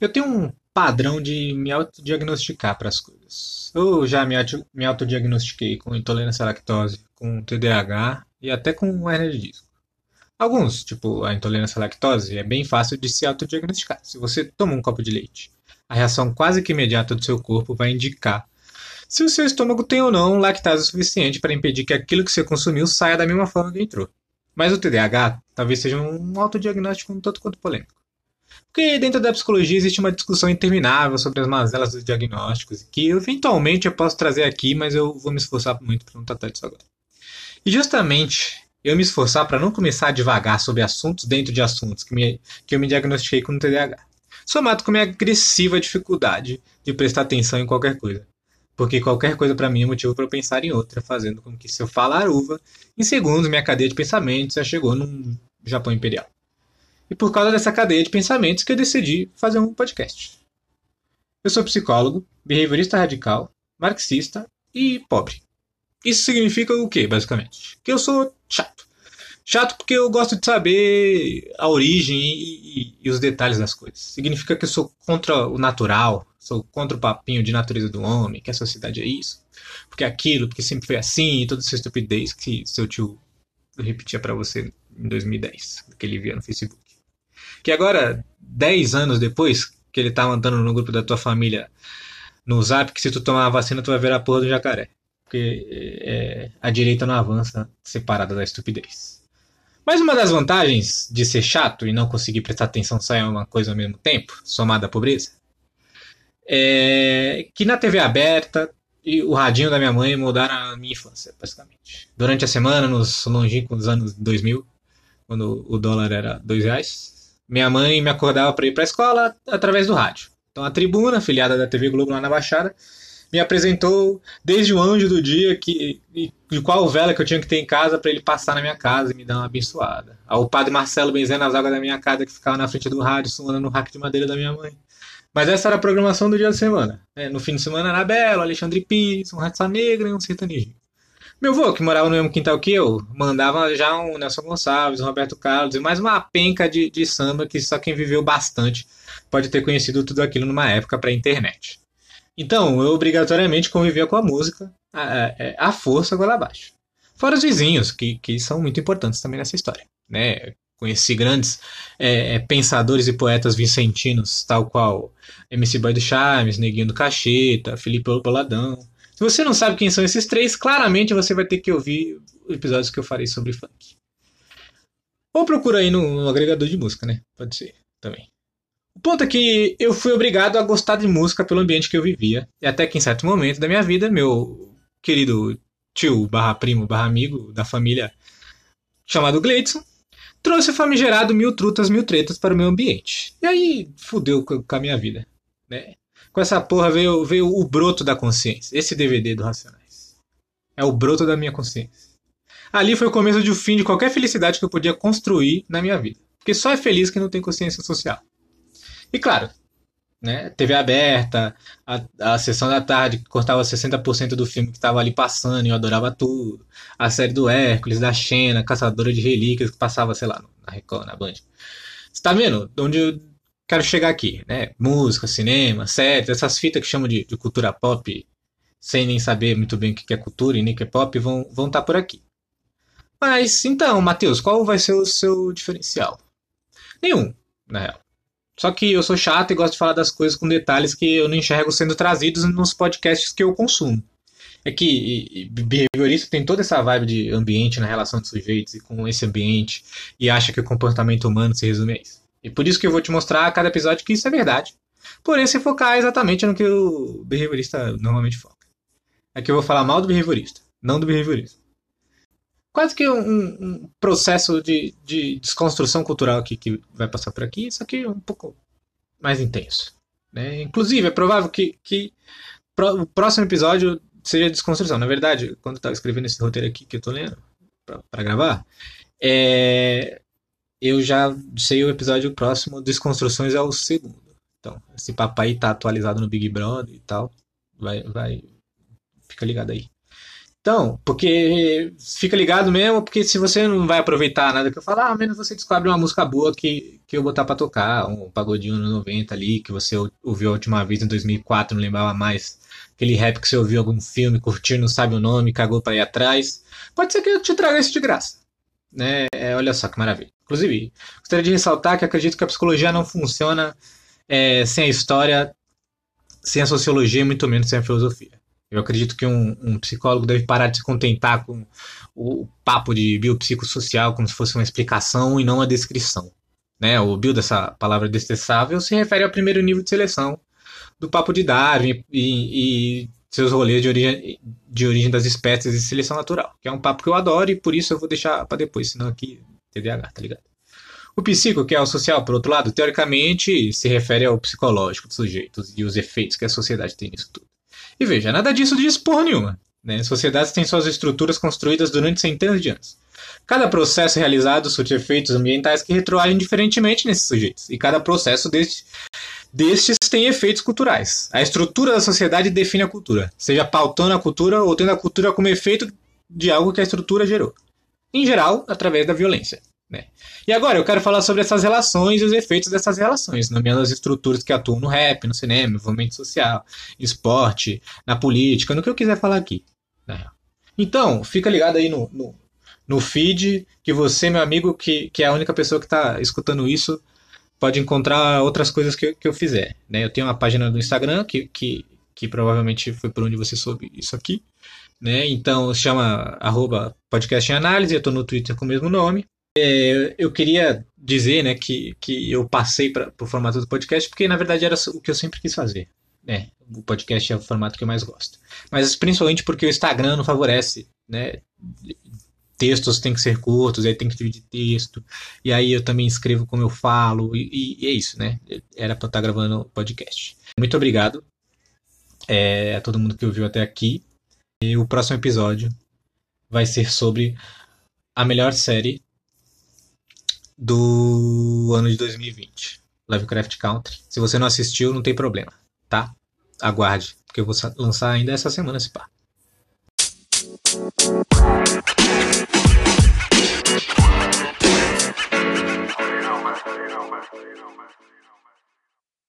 Eu tenho um padrão de me autodiagnosticar para as coisas. Eu já me, auto, me autodiagnostiquei com intolerância à lactose, com TDAH e até com hernia de disco. Alguns, tipo a intolerância à lactose, é bem fácil de se autodiagnosticar. Se você toma um copo de leite, a reação quase que imediata do seu corpo vai indicar se o seu estômago tem ou não lactase suficiente para impedir que aquilo que você consumiu saia da mesma forma que entrou. Mas o TDAH talvez seja um autodiagnóstico um tanto quanto polêmico. Porque dentro da psicologia existe uma discussão interminável sobre as mazelas dos diagnósticos, que eventualmente eu posso trazer aqui, mas eu vou me esforçar muito para não tratar disso agora. E justamente eu me esforçar para não começar a devagar sobre assuntos dentro de assuntos que, me, que eu me diagnostiquei com TDAH, somado com minha agressiva dificuldade de prestar atenção em qualquer coisa. Porque qualquer coisa para mim é motivo para eu pensar em outra, fazendo com que se eu falar uva, em segundos minha cadeia de pensamentos já chegou num Japão Imperial. E por causa dessa cadeia de pensamentos que eu decidi fazer um podcast. Eu sou psicólogo, behaviorista radical, marxista e pobre. Isso significa o quê, basicamente? Que eu sou chato. Chato porque eu gosto de saber a origem e, e, e, os detalhes das coisas. Significa que eu sou contra o natural, sou contra o papinho de natureza do homem, que a sociedade é isso, porque é aquilo, porque sempre foi assim, e toda essa estupidez que seu tio repetia para você em 2010, que ele via no Facebook. Que agora, 10 anos depois, que ele tá andando no grupo da tua família no zap, que se tu tomar a vacina, tu vai ver a porra do jacaré. Porque é, a direita não avança separada da estupidez. Mas uma das vantagens de ser chato e não conseguir prestar atenção só em uma coisa ao mesmo tempo, somada à pobreza, é que na TV aberta e o radinho da minha mãe mudaram a minha infância, basicamente. Durante a semana, nos longínquos anos 2000, quando o dólar era dois reais, minha mãe me acordava para ir para a escola através do rádio. Então a tribuna, filiada da TV Globo lá na Baixada, me apresentou desde o anjo do dia que de qual vela que eu tinha que ter em casa para ele passar na minha casa e me dar uma abençoada. Ao padre Marcelo benzendo as águas da minha casa que ficava na frente do rádio, suando no rack de madeira da minha mãe. Mas essa era a programação do dia da semana. É, no fim de semana, Anabela, Alexandre Pires, um Raça Negra e um sertanejo. Meu avô, que morava no mesmo quintal que eu, mandava já um Nelson Gonçalves, um Roberto Carlos e mais uma penca de, de samba que só quem viveu bastante pode ter conhecido tudo aquilo numa época pré-internet. Então, eu obrigatoriamente convivia com a música à, à força goela abaixo. Fora os vizinhos, que, que são muito importantes também nessa história. Né? Conheci grandes é, é pensadores e poetas vicentinos, tal qual MC Boy do Charmes, Neguinho do Cacheta, Felipe Boladão, se você não sabe quem são esses três, claramente você vai ter que ouvir episódios que eu farei sobre funk. Ou procura aí no, no agregador de música, né? Pode ser também. O ponto é que eu fui obrigado a gostar de música pelo ambiente que eu vivia. E até que em certo momento da minha vida, meu querido tio barra primo barra amigo da família chamado Gleidson trouxe o famigerado Mil Trutas, Mil Tretas para o meu ambiente. E aí fudeu com a minha vida. Né? Com essa porra veio, veio o broto da consciência. Esse DVD do Racionais. É o broto da minha consciência. Ali foi o começo de o fim de qualquer felicidade que eu podia construir na minha vida. Porque só é feliz quem não tem consciência social. E claro, né, TV aberta, a, a sessão da tarde que cortava 60% do filme que estava ali passando e eu adorava tudo. A série do Hércules, da Xena, Caçadora de Relíquias, que passava, sei lá, na Record, na Band. Você tá vendo? Onde quero chegar aqui, né? Música, cinema, séries, essas fitas que chamam de, de, cultura pop, sem nem saber muito bem o que é cultura e nem que é pop, vão estar vão tá por aqui. Mas então, Matheus, qual vai ser o seu diferencial? Nenhum, na real. Só que eu sou chato e gosto de falar das coisas com detalhes que eu não enxergo sendo trazidos nos podcasts que eu consumo. É que behaviorista tem toda essa vibe de ambiente na relação de sujeitos e com esse ambiente e acha que o comportamento humano se resume a isso. E por isso que eu vou te mostrar a cada episódio que isso é verdade. Porém, se focar exatamente no que o behaviorista normalmente foca. Aqui eu vou falar mal do behaviorista, não do behaviorista. Quase que um, um processo de, de, desconstrução cultural aqui que vai passar por aqui, só que um pouco mais intenso. Né? Inclusive, é provável que, que o próximo episódio seja desconstrução. Na verdade, quando eu estava escrevendo esse roteiro aqui que eu estou lendo para gravar, é, eu já sei o episódio próximo, Desconstruções é o segundo. Então, esse papai tá atualizado no Big Brother e tal. Vai, vai. Fica ligado aí. Então, porque fica ligado mesmo, porque se você não vai aproveitar nada que eu falar, ao menos você descobre uma música boa que, que eu botar pra tocar, um pagodinho no 90 ali, que você ouviu a última vez em 2004, não lembrava mais. Aquele rap que você ouviu algum filme, curtiu, não sabe o nome, cagou pra ir atrás. Pode ser que eu te traga isso de graça. Né? É, olha só que maravilha. Inclusive, gostaria de ressaltar que acredito que a psicologia não funciona é, sem a história, sem a sociologia, muito menos sem a filosofia. Eu acredito que um, um, psicólogo deve parar de se contentar com o papo de biopsicossocial como se fosse uma explicação e não uma descrição. Né? O bio dessa palavra detestável se refere ao primeiro nível de seleção do papo de Darwin e, e seus rolês de origem, de origem das espécies e seleção natural, que é um papo que eu adoro e por isso eu vou deixar para depois, senão aqui TDAH, tá ligado? O psico, que é o social, por outro lado, teoricamente se refere ao psicológico dos sujeitos e os efeitos que a sociedade tem nisso tudo. E veja, nada disso diz porra nenhuma. Né? Sociedades têm suas estruturas construídas durante centenas de anos. Cada processo realizado surte efeitos ambientais que retroagem diferentemente nesses sujeitos, e cada processo deste, destes tem efeitos culturais. A estrutura da sociedade define a cultura, seja pautando a cultura ou tendo a cultura como efeito de algo que a estrutura gerou. Em geral, através da violência. Né? E agora eu quero falar sobre essas relações e os efeitos dessas relações, nomeando as estruturas que atuam no rap, no cinema, no movimento social, esporte, na política, no que eu quiser falar aqui. Né? Então, fica ligado aí no, no, no, feed, que você, meu amigo, que, que é a única pessoa que está escutando isso, pode encontrar outras coisas que, que eu fizer. Né? Eu tenho uma página do Instagram, que, que, que provavelmente foi por onde você soube isso aqui. Né? Então, chama arroba podcast em análise, eu estou no Twitter com o mesmo nome. É, eu queria dizer né, que, que eu passei para o formato do podcast porque, na verdade, era o que eu sempre quis fazer. Né? O podcast é o formato que eu mais gosto. Mas principalmente porque o Instagram não favorece. Né? Textos têm que ser curtos, aí tem que dividir texto. E aí eu também escrevo como eu falo. E, e é isso, né? Era para estar gravando o podcast. Muito obrigado é, a todo mundo que ouviu até aqui. E o próximo episódio vai ser sobre a melhor série do ano de 2020, Lovecraft Country. Se você não assistiu, não tem problema, tá? Aguarde, porque eu vou lançar ainda essa semana esse pá. You know, man. You know, man.